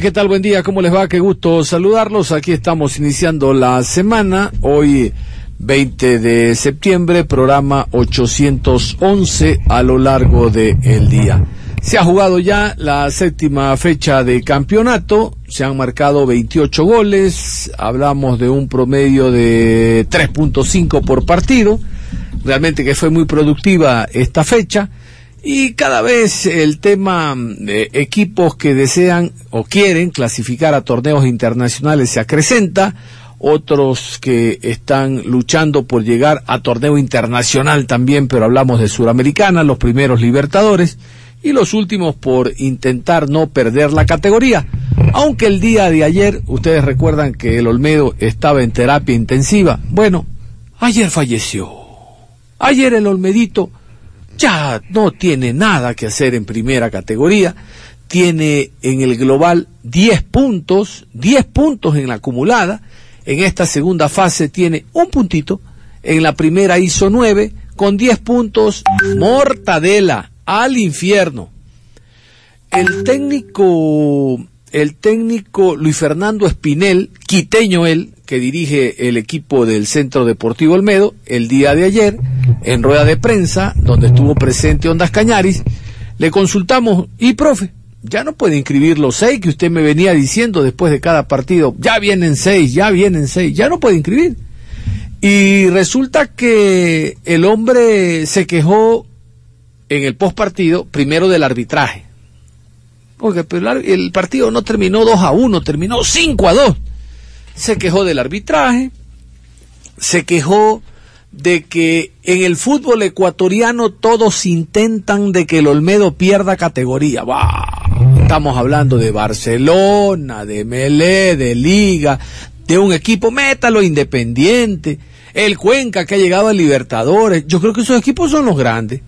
¿Qué tal? Buen día, ¿cómo les va? Qué gusto saludarlos. Aquí estamos iniciando la semana. Hoy 20 de septiembre, programa 811 a lo largo del día. Se ha jugado ya la séptima fecha de campeonato, se han marcado 28 goles, hablamos de un promedio de 3.5 por partido, realmente que fue muy productiva esta fecha. Y cada vez el tema de equipos que desean o quieren clasificar a torneos internacionales se acrecenta, otros que están luchando por llegar a torneo internacional también, pero hablamos de Suramericana, los primeros Libertadores, y los últimos por intentar no perder la categoría. Aunque el día de ayer, ustedes recuerdan que el Olmedo estaba en terapia intensiva. Bueno, ayer falleció. Ayer el Olmedito ya no tiene nada que hacer en primera categoría. Tiene en el global 10 puntos, 10 puntos en la acumulada. En esta segunda fase tiene un puntito. En la primera hizo 9 con 10 puntos. Mortadela al infierno. El técnico, el técnico Luis Fernando Espinel, quiteño él, que dirige el equipo del Centro Deportivo Olmedo, el día de ayer, en rueda de prensa, donde estuvo presente Ondas Cañaris, le consultamos, y profe, ya no puede inscribir los seis que usted me venía diciendo después de cada partido, ya vienen seis, ya vienen seis, ya no puede inscribir. Y resulta que el hombre se quejó en el post partido, primero del arbitraje. Porque el partido no terminó 2 a 1, terminó 5 a 2. Se quejó del arbitraje, se quejó de que en el fútbol ecuatoriano todos intentan de que el Olmedo pierda categoría. ¡Bah! Estamos hablando de Barcelona, de Melé, de Liga, de un equipo, métalo independiente, el Cuenca que ha llegado a Libertadores. Yo creo que esos equipos son los grandes.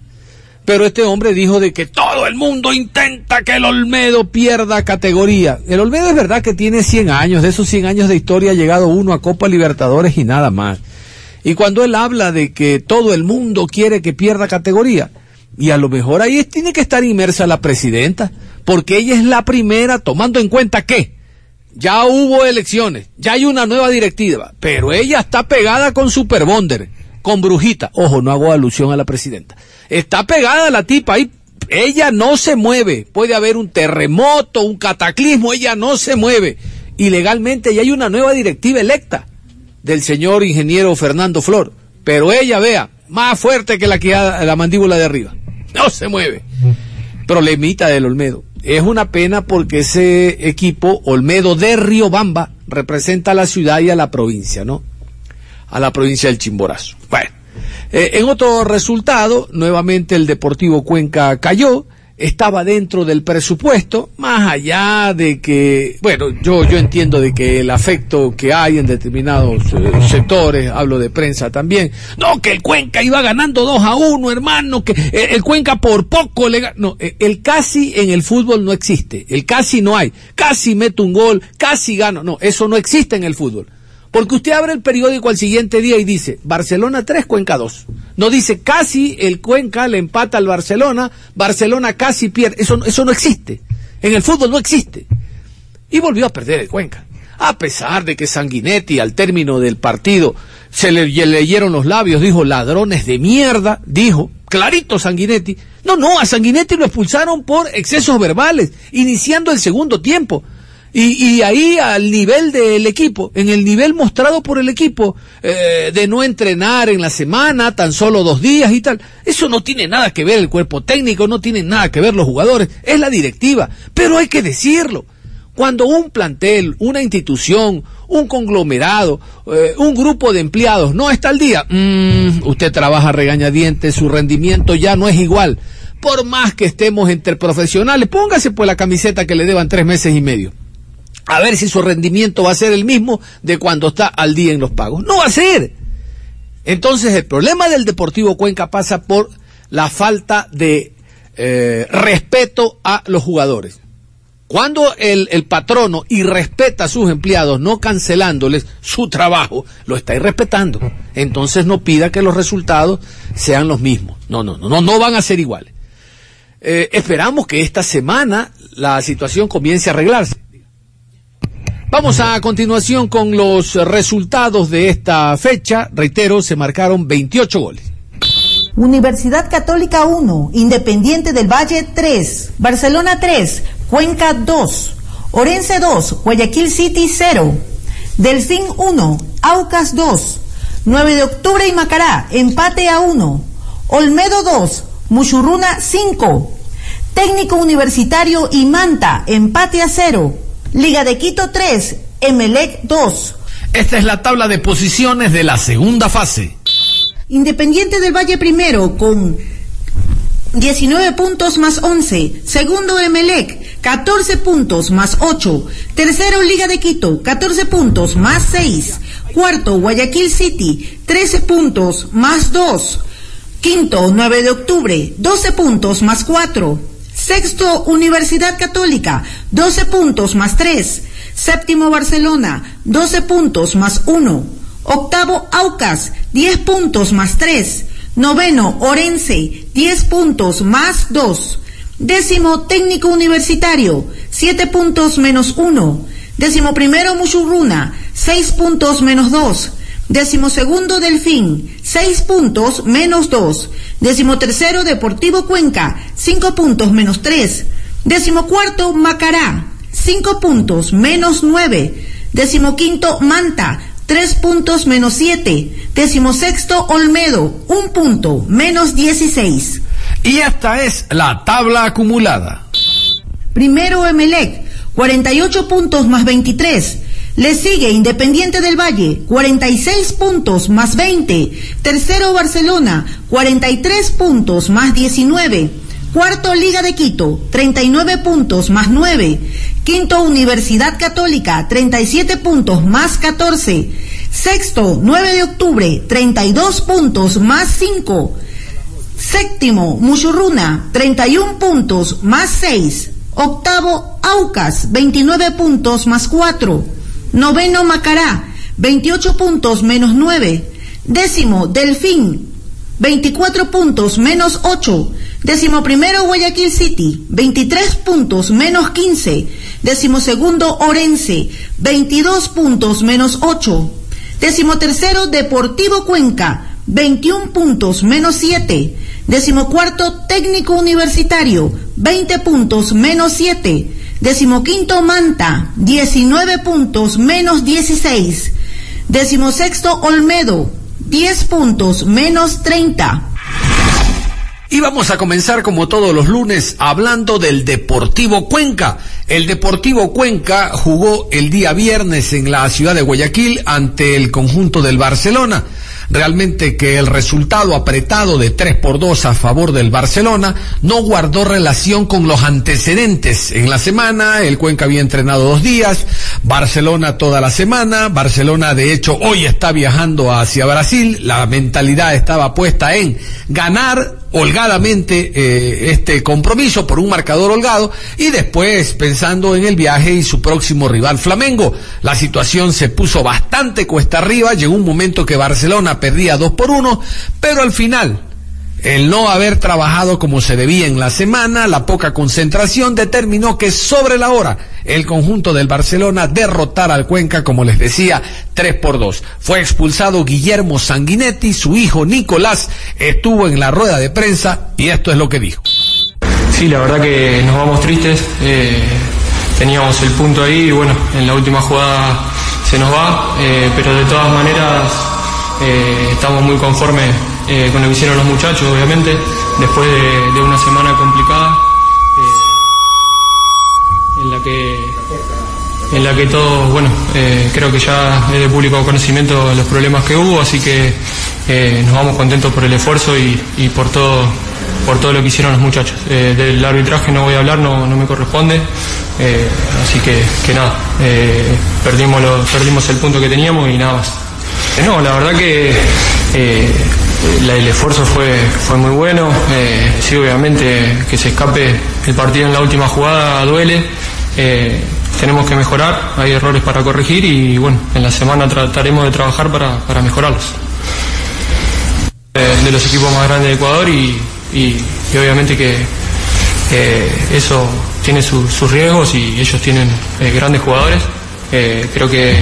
Pero este hombre dijo de que todo el mundo intenta que el Olmedo pierda categoría. El Olmedo es verdad que tiene 100 años, de esos 100 años de historia ha llegado uno a Copa Libertadores y nada más. Y cuando él habla de que todo el mundo quiere que pierda categoría, y a lo mejor ahí tiene que estar inmersa la presidenta, porque ella es la primera, tomando en cuenta que ya hubo elecciones, ya hay una nueva directiva, pero ella está pegada con Superbonder, con Brujita. Ojo, no hago alusión a la presidenta. Está pegada la tipa ahí. Ella no se mueve. Puede haber un terremoto, un cataclismo, ella no se mueve. Y legalmente ya hay una nueva directiva electa del señor ingeniero Fernando Flor. Pero ella, vea, más fuerte que la que la mandíbula de arriba. No se mueve. Problemita del Olmedo. Es una pena porque ese equipo, Olmedo de Riobamba, representa a la ciudad y a la provincia, ¿no? A la provincia del Chimborazo. Bueno, eh, en otro resultado, nuevamente el Deportivo Cuenca cayó estaba dentro del presupuesto, más allá de que, bueno, yo, yo entiendo de que el afecto que hay en determinados eh, sectores, hablo de prensa también, no, que el Cuenca iba ganando 2 a 1, hermano, que eh, el Cuenca por poco le no, el casi en el fútbol no existe, el casi no hay, casi meto un gol, casi gano, no, eso no existe en el fútbol. Porque usted abre el periódico al siguiente día y dice, Barcelona 3, Cuenca 2. No dice, casi el Cuenca le empata al Barcelona, Barcelona casi pierde. Eso, eso no existe. En el fútbol no existe. Y volvió a perder el Cuenca. A pesar de que Sanguinetti al término del partido se le leyeron los labios, dijo, ladrones de mierda, dijo, clarito Sanguinetti. No, no, a Sanguinetti lo expulsaron por excesos verbales, iniciando el segundo tiempo. Y, ahí al nivel del equipo, en el nivel mostrado por el equipo, eh, de no entrenar en la semana, tan solo dos días y tal, eso no tiene nada que ver el cuerpo técnico, no tiene nada que ver los jugadores, es la directiva, pero hay que decirlo. Cuando un plantel, una institución, un conglomerado, eh, un grupo de empleados no está al día, mm, usted trabaja regañadientes, su rendimiento ya no es igual. Por más que estemos entre profesionales, póngase pues la camiseta que le deban tres meses y medio a ver si su rendimiento va a ser el mismo de cuando está al día en los pagos. No va a ser. Entonces el problema del Deportivo Cuenca pasa por la falta de eh, respeto a los jugadores. Cuando el, patrono irrespeta a sus empleados, no cancelándoles su trabajo, lo está irrespetando. Entonces no pida que los resultados sean los mismos. No, no, no, no, no van a ser iguales. Eh, esperamos que esta semana la situación comience a arreglarse. Vamos a continuación con los resultados de esta fecha. Reitero, se marcaron 28 goles. Universidad Católica 1, Independiente del Valle 3, Barcelona 3, Cuenca 2, Orense 2, Guayaquil City 0, Delfín 1, Aucas 2, 9 de octubre y Macará, empate a 1, Olmedo 2, Muchurruna 5, Técnico Universitario y Manta, empate a 0, Liga de Quito 3, Emelec 2. Esta es la tabla de posiciones de la segunda fase. Independiente del Valle primero con 19 puntos más 11. Segundo Emelec, 14 puntos más 8. Tercero Liga de Quito, 14 puntos más 6. Cuarto Guayaquil City, 13 puntos más 2. Quinto 9 de octubre, 12 puntos más 4. Sexto, Universidad Católica, 12 puntos más 3. Séptimo, Barcelona, 12 puntos más 1. Octavo, Aucas, 10 puntos más 3. Noveno, Orense, 10 puntos más 2. Décimo, Técnico Universitario, 7 puntos menos 1. Décimo primero, Muchurruna, 6 puntos menos 2. Décimo segundo, Delfín, 6 puntos menos 2. Decimotercero, Deportivo Cuenca, 5 puntos menos 3. Decimocuarto, Macará, 5 puntos menos 9. Decimoquinto, Manta, 3 puntos menos 7. Decimosexto, Olmedo, 1 punto menos 16. Y esta es la tabla acumulada. Primero, Emelec, 48 puntos más 23. Le sigue Independiente del Valle, 46 puntos más 20. Tercero Barcelona, 43 puntos más 19. Cuarto Liga de Quito, 39 puntos más 9. Quinto Universidad Católica, 37 puntos más 14. Sexto 9 de octubre, 32 puntos más 5. Séptimo Muchurruna, 31 puntos más 6. Octavo Aucas, 29 puntos más 4. Noveno Macará, 28 puntos menos 9. Décimo Delfín, 24 puntos menos 8. Décimo primero Guayaquil City, 23 puntos menos 15. Décimo segundo Orense, 22 puntos menos 8. Décimo tercero Deportivo Cuenca, 21 puntos menos 7. Décimo cuarto Técnico Universitario, 20 puntos menos 7. Decimoquinto Manta, 19 puntos menos 16. Decimosexto Olmedo, 10 puntos menos 30. Y vamos a comenzar como todos los lunes hablando del Deportivo Cuenca. El Deportivo Cuenca jugó el día viernes en la ciudad de Guayaquil ante el conjunto del Barcelona. Realmente que el resultado apretado de 3 por 2 a favor del Barcelona no guardó relación con los antecedentes. En la semana, el Cuenca había entrenado dos días, Barcelona toda la semana, Barcelona de hecho hoy está viajando hacia Brasil, la mentalidad estaba puesta en ganar holgadamente eh, este compromiso por un marcador holgado y después pensando en el viaje y su próximo rival Flamengo. La situación se puso bastante cuesta arriba, llegó un momento que Barcelona perdía dos por uno, pero al final el no haber trabajado como se debía en la semana, la poca concentración, determinó que sobre la hora el conjunto del Barcelona derrotara al Cuenca, como les decía, 3 por 2. Fue expulsado Guillermo Sanguinetti, su hijo Nicolás estuvo en la rueda de prensa y esto es lo que dijo. Sí, la verdad que nos vamos tristes. Eh, teníamos el punto ahí y bueno, en la última jugada se nos va, eh, pero de todas maneras eh, estamos muy conformes con lo que hicieron los muchachos, obviamente, después de, una semana complicada en la que en la que todos, bueno, creo que ya es de público conocimiento los problemas que hubo, así que nos vamos contentos por el esfuerzo y por todo por todo lo que hicieron los muchachos. Eh, del arbitraje no voy a hablar, no, me corresponde, eh, así que, nada, eh, perdimos, perdimos el punto que teníamos y nada más. no, la verdad que el esfuerzo fue, fue muy bueno, sí, obviamente que se escape el partido en la última jugada duele. tenemos que mejorar, hay errores para corregir y bueno, en la semana trataremos de trabajar para, para mejorarlos. de los equipos más grandes de Ecuador y, y, obviamente que eso tiene sus riesgos y ellos tienen eh, grandes jugadores. Eh, creo que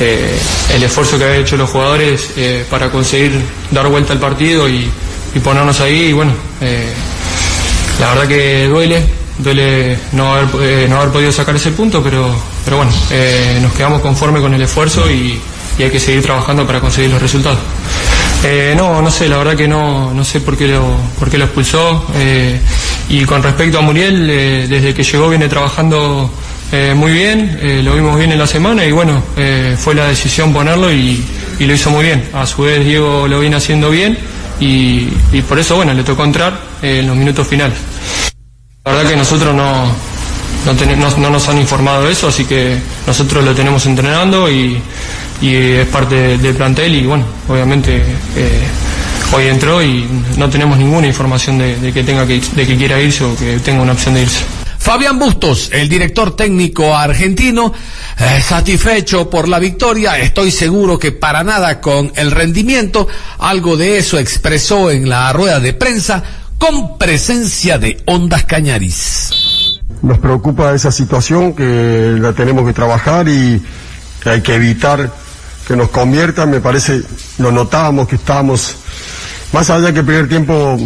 eh, el esfuerzo que han hecho los jugadores para conseguir dar vuelta al partido y, ponernos ahí, y bueno, la verdad que duele, duele no haber, no haber podido sacar ese punto, pero, pero bueno, nos quedamos conformes con el esfuerzo y hay que seguir trabajando para conseguir los resultados. Eh, no, no sé, la verdad que no, no sé por qué lo, por qué lo expulsó. Eh, y con respecto a Muriel, eh, desde que llegó viene trabajando muy bien, lo vimos bien en la semana y bueno, fue la decisión ponerlo y, lo hizo muy bien. A su vez Diego lo viene haciendo bien y, por eso bueno, le tocó entrar en los minutos finales. La verdad que nosotros no, no, nos han informado de eso, así que nosotros lo tenemos entrenando y, es parte del plantel y bueno, obviamente eh, hoy entró y no tenemos ninguna información de, que tenga que, de que quiera irse o que tenga una opción de irse. Fabián Bustos, el director técnico argentino, eh, satisfecho por la victoria, estoy seguro que para nada con el rendimiento, algo de eso expresó en la rueda de prensa con presencia de Ondas Cañaris. Nos preocupa esa situación que la tenemos que trabajar y que hay que evitar que nos convierta. Me parece, lo notábamos que estábamos, más allá que el primer tiempo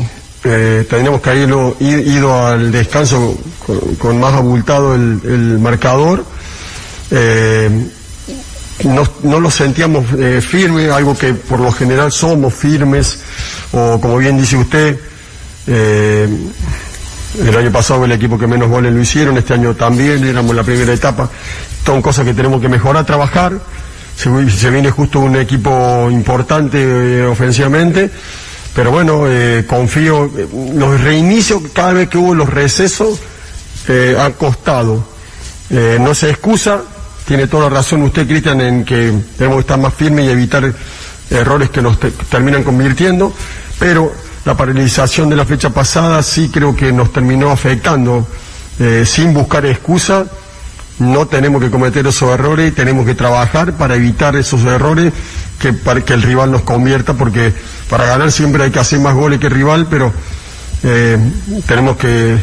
eh, teníamos que haber ido, al descanso con, más abultado el, marcador. Eh, no, no lo sentíamos eh, firme, algo que por lo general somos firmes, o como bien dice usted, eh, el año pasado el equipo que menos goles lo hicieron, este año también, éramos la primera etapa. Son cosas que tenemos que mejorar, trabajar. Se, viene justo un equipo importante eh, ofensivamente, pero bueno, eh, confío. Eh, los reinicios, cada vez que hubo los recesos, han costado. no se excusa, tiene toda la razón usted, Cristian, en que tenemos que estar más firmes y evitar errores que nos terminan convirtiendo, pero la paralización de la fecha pasada sí creo que nos terminó afectando. Eh, sin buscar excusa, no tenemos que cometer esos errores tenemos que trabajar para evitar esos errores que, para que el rival nos convierta, porque para ganar siempre hay que hacer más goles que el rival, pero eh, tenemos que...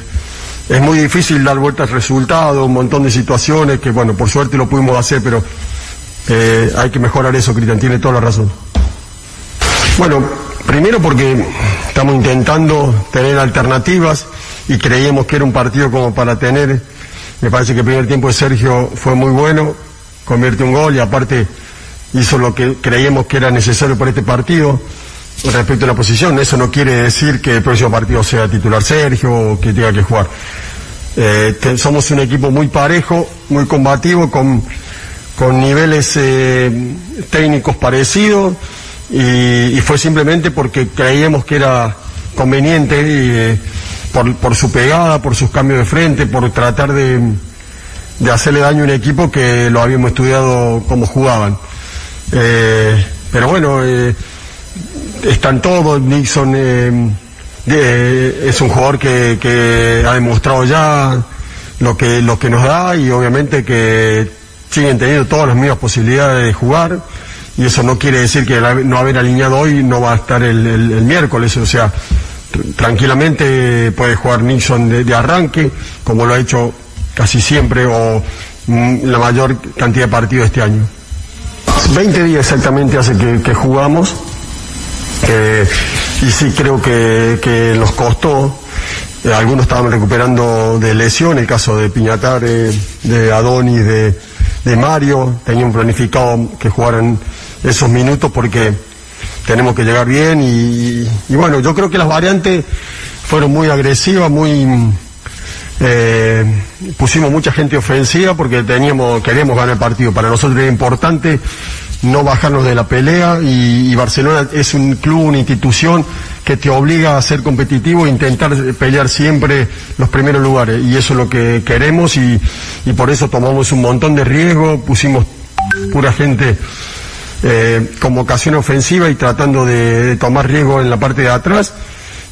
Es muy difícil dar vuelta al resultado, un montón de situaciones que, bueno, por suerte lo pudimos hacer, pero eh, hay que mejorar eso, Cristian, tiene toda la razón. Bueno, primero porque estamos intentando tener alternativas y creíamos que era un partido como para tener, me parece que el primer tiempo de Sergio fue muy bueno, convierte un gol y aparte hizo lo que creíamos que era necesario para este partido respecto a la posición. Eso no quiere decir que el próximo partido sea titular Sergio o que tenga que jugar. Eh, somos un equipo muy parejo, muy combativo, con, con niveles eh, técnicos parecidos y, fue simplemente porque creíamos que era conveniente eh, por, su pegada, por sus cambios de frente, por tratar de, hacerle daño a un equipo que lo habíamos estudiado como jugaban. Eh, pero bueno, eh, están todos, Nixon es un jugador que, ha demostrado ya lo que, lo que nos da y obviamente que siguen teniendo todas las mismas posibilidades de jugar y eso no quiere decir que no haber alineado hoy no va a estar el, miércoles, o sea, tranquilamente puede jugar Nixon de, arranque, como lo ha hecho casi siempre o mm, la mayor cantidad de partidos este año. 20 días exactamente hace que, jugamos y sí creo que, que nos costó eh, algunos estaban recuperando de lesión, el caso de Piñatare, de Adonis, de, de Mario, tenían planificado que jugaran esos minutos porque tenemos que llegar bien y, y bueno, yo creo que las variantes fueron muy agresivas, muy eh, pusimos mucha gente ofensiva porque teníamos, queríamos ganar el partido. Para nosotros era importante no bajarnos de la pelea y, Barcelona es un club, una institución que te obliga a ser competitivo e intentar pelear siempre los primeros lugares. Y eso es lo que queremos y, y por eso tomamos un montón de riesgo, pusimos pura gente eh, como ocasión ofensiva y tratando de, tomar riesgo en la parte de atrás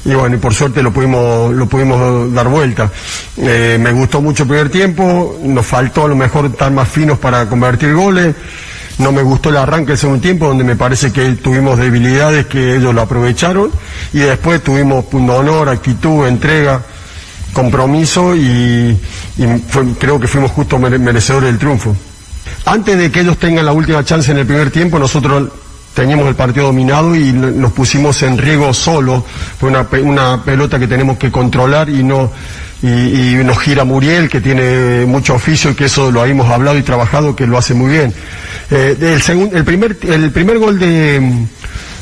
y bueno, y por suerte lo pudimos, lo pudimos dar vuelta. Eh, me gustó mucho el primer tiempo, nos faltó a lo mejor estar más finos para convertir goles. No me gustó el arranque del segundo tiempo, donde me parece que tuvimos debilidades que ellos lo aprovecharon. Y después tuvimos punto honor, actitud, entrega, compromiso y, y fue- creo que fuimos justo mere- merecedores del triunfo. Antes de que ellos tengan la última chance en el primer tiempo, nosotros teníamos el partido dominado y nos pusimos en riesgo solo. Fue una, una pelota que tenemos que controlar y no y, nos gira Muriel, que tiene mucho oficio y que eso lo habíamos hablado y trabajado, que lo hace muy bien. Eh, el, primer, el primer gol de,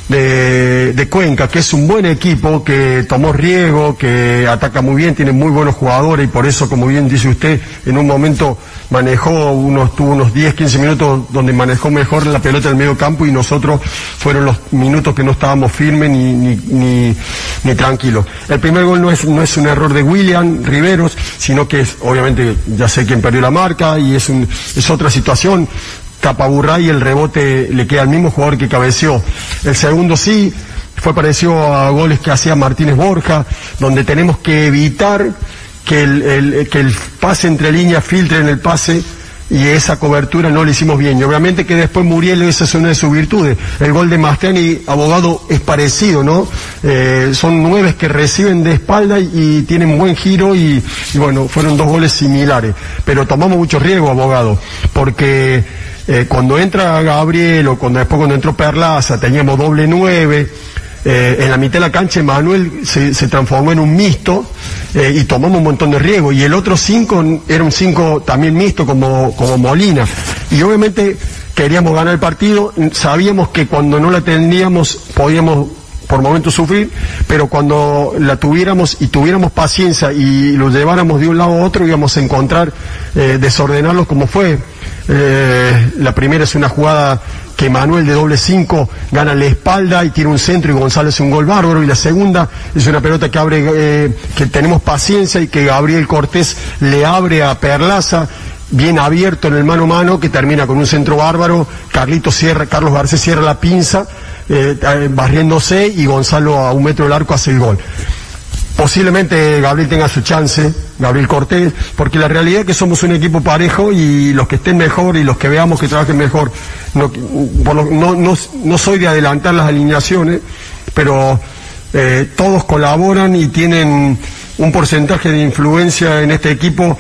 de, de Cuenca, que es un buen equipo, que tomó riesgo, que ataca muy bien, tiene muy buenos jugadores y por eso, como bien dice usted, en un momento manejó unos, tuvo unos 10, 15 minutos donde manejó mejor la pelota del medio campo y nosotros fueron los minutos que no estábamos firmes ni, ni, ni, ni tranquilos. El primer gol no es, no es un error de William Riveros, sino que es, obviamente, ya sé quién perdió la marca y es, un, es otra situación tapaburra y el rebote le queda al mismo jugador que cabeció. El segundo sí, fue parecido a goles que hacía Martínez Borja, donde tenemos que evitar que el, el- que el pase entre líneas filtre en el pase y esa cobertura no la hicimos bien. Y obviamente que después Muriel, esa es una de sus virtudes. El gol de Mastriani, abogado, es parecido, ¿no? Eh, son nueve que reciben de espalda y, tienen buen giro y, y bueno, fueron dos goles similares. Pero tomamos mucho riesgo, abogado, porque eh, cuando entra Gabriel o cuando después cuando entró Perlaza teníamos doble nueve. Eh, en la mitad de la cancha Manuel se, se transformó en un mixto eh, y tomamos un montón de riesgo. Y el otro cinco era un cinco también mixto como, como Molina. Y obviamente queríamos ganar el partido, sabíamos que cuando no la teníamos podíamos por momentos sufrir, pero cuando la tuviéramos y tuviéramos paciencia y lo lleváramos de un lado a otro íbamos a encontrar eh, desordenarlos como fue. Eh, la primera es una jugada que Manuel de doble cinco gana la espalda y tiene un centro y González un gol bárbaro. Y la segunda es una pelota que abre, eh, que tenemos paciencia y que Gabriel Cortés le abre a Perlaza bien abierto en el mano a mano que termina con un centro bárbaro. Carlito cierra, Carlos Garcés cierra la pinza, eh, eh, barriéndose y Gonzalo a un metro del arco hace el gol. Posiblemente Gabriel tenga su chance, Gabriel Cortés, porque la realidad es que somos un equipo parejo y los que estén mejor y los que veamos que trabajen mejor, no, no, no, no soy de adelantar las alineaciones, pero eh, todos colaboran y tienen un porcentaje de influencia en este equipo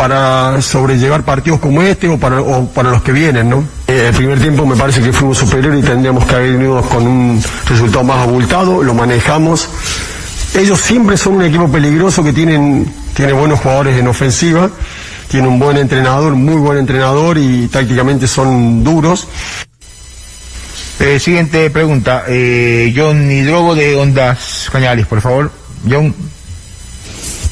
para sobrellevar partidos como este o para, o para los que vienen, ¿no? Eh, el primer tiempo me parece que fuimos superiores y tendríamos que haber venido con un resultado más abultado, lo manejamos. Ellos siempre son un equipo peligroso que tienen, tiene buenos jugadores en ofensiva, tiene un buen entrenador, muy buen entrenador y tácticamente son duros. Eh, siguiente pregunta. Eh, John Hidrogo de Ondas Cañares, por favor. John.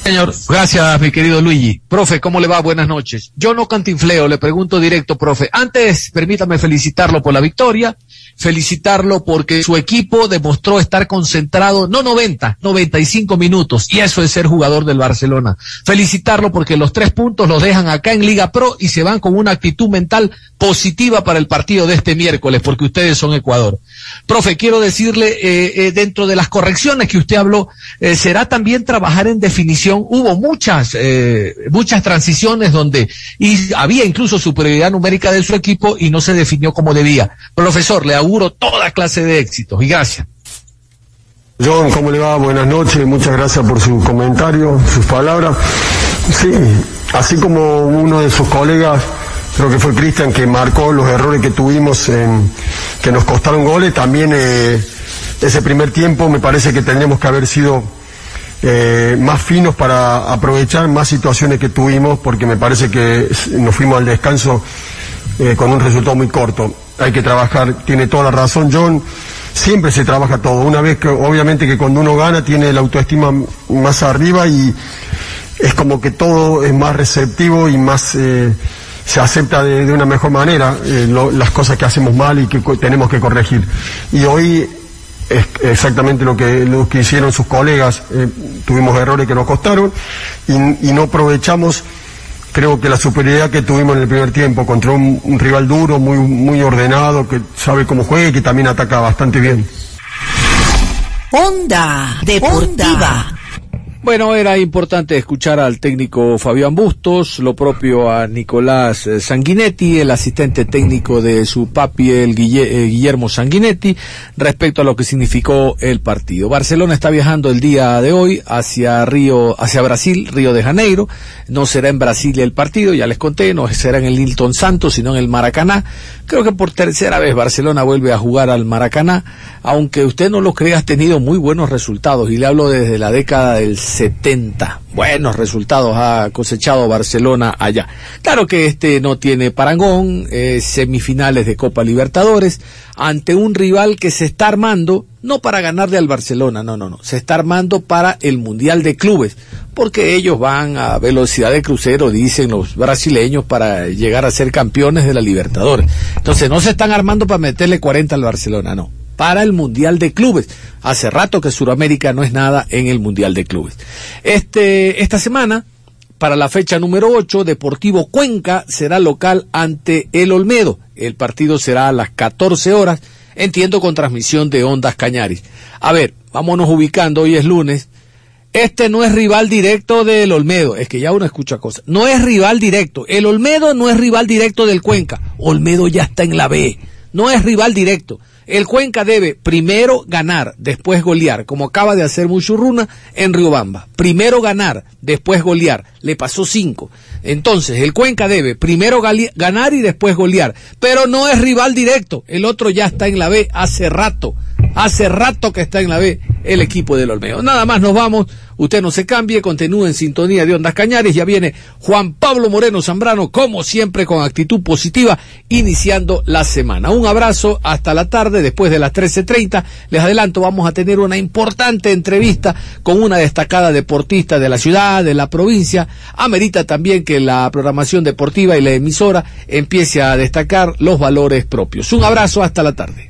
Señor, gracias, mi querido Luigi. Profe, ¿cómo le va? Buenas noches. Yo no cantinfleo, le pregunto directo, profe. Antes, permítame felicitarlo por la victoria, felicitarlo porque su equipo demostró estar concentrado, no 90, 95 minutos, y eso es ser jugador del Barcelona. Felicitarlo porque los tres puntos los dejan acá en Liga Pro y se van con una actitud mental positiva para el partido de este miércoles, porque ustedes son Ecuador. Profe, quiero decirle, eh, eh, dentro de las correcciones que usted habló, eh, será también trabajar en definición. Hubo muchas, eh, muchas transiciones donde y había incluso superioridad numérica de su equipo y no se definió como debía. Profesor, le auguro toda clase de éxitos y gracias. John, ¿cómo le va? Buenas noches, muchas gracias por su comentario, sus palabras. Sí, así como uno de sus colegas, creo que fue Cristian, que marcó los errores que tuvimos, en, que nos costaron goles, también eh, ese primer tiempo me parece que tendríamos que haber sido eh, más finos para aprovechar más situaciones que tuvimos, porque me parece que nos fuimos al descanso eh, con un resultado muy corto. Hay que trabajar, tiene toda la razón John, siempre se trabaja todo. Una vez que, obviamente que cuando uno gana tiene la autoestima más arriba y es como que todo es más receptivo y más eh, se acepta de, una mejor manera las cosas que hacemos mal y que tenemos que corregir. Y hoy es exactamente lo que, lo que hicieron sus colegas. Eh, tuvimos errores que nos costaron y, no aprovechamos, creo que la superioridad que tuvimos en el primer tiempo contra un, rival duro, muy, muy ordenado, que sabe cómo juega y que también ataca bastante bien. Onda Deportiva. Bueno, era importante escuchar al técnico Fabián Bustos, lo propio a Nicolás eh, Sanguinetti, el asistente técnico de su papi, el eh, Guillermo Sanguinetti, respecto a lo que significó el partido. Barcelona está viajando el día de hoy hacia Río, hacia Brasil, Río de Janeiro. No será en Brasil el partido, ya les conté, no será en el Hilton Santos, sino en el Maracaná. Creo que por tercera vez Barcelona vuelve a jugar al Maracaná, aunque usted no lo crea, ha tenido muy buenos resultados, y le hablo desde la década del 70. Buenos resultados ha cosechado Barcelona allá. Claro que este no tiene parangón, semifinales de Copa Libertadores, ante un rival que se está armando, no para ganarle al Barcelona, no, no, no, se está armando para el Mundial de Clubes, porque ellos van a velocidad de crucero, dicen los brasileños, para llegar a ser campeones de la Libertadores. Entonces no se están armando para meterle 40 al Barcelona, no para el Mundial de Clubes. Hace rato que Sudamérica no es nada en el Mundial de Clubes. Este, esta semana, para la fecha número 8, Deportivo Cuenca será local ante el Olmedo. El partido será a las 14 horas, entiendo con transmisión de Ondas Cañaris. A ver, vámonos ubicando, hoy es lunes. Este no es rival directo del Olmedo, es que ya uno escucha cosas. No es rival directo. El Olmedo no es rival directo del Cuenca. Olmedo ya está en la B. No es rival directo. El Cuenca debe primero ganar, después golear, como acaba de hacer Muchurruna en Riobamba. Primero ganar, después golear. Le pasó cinco. Entonces, el Cuenca debe primero ganar y después golear. Pero no es rival directo. El otro ya está en la B hace rato. Hace rato que está en la B el equipo del Olmedo. Nada más nos vamos. Usted no se cambie, continúe en sintonía de Ondas Cañares. Ya viene Juan Pablo Moreno Zambrano, como siempre, con actitud positiva, iniciando la semana. Un abrazo hasta la tarde, después de las 13.30. Les adelanto, vamos a tener una importante entrevista con una destacada deportista de la ciudad, de la provincia. Amerita también que la programación deportiva y la emisora empiece a destacar los valores propios. Un abrazo hasta la tarde.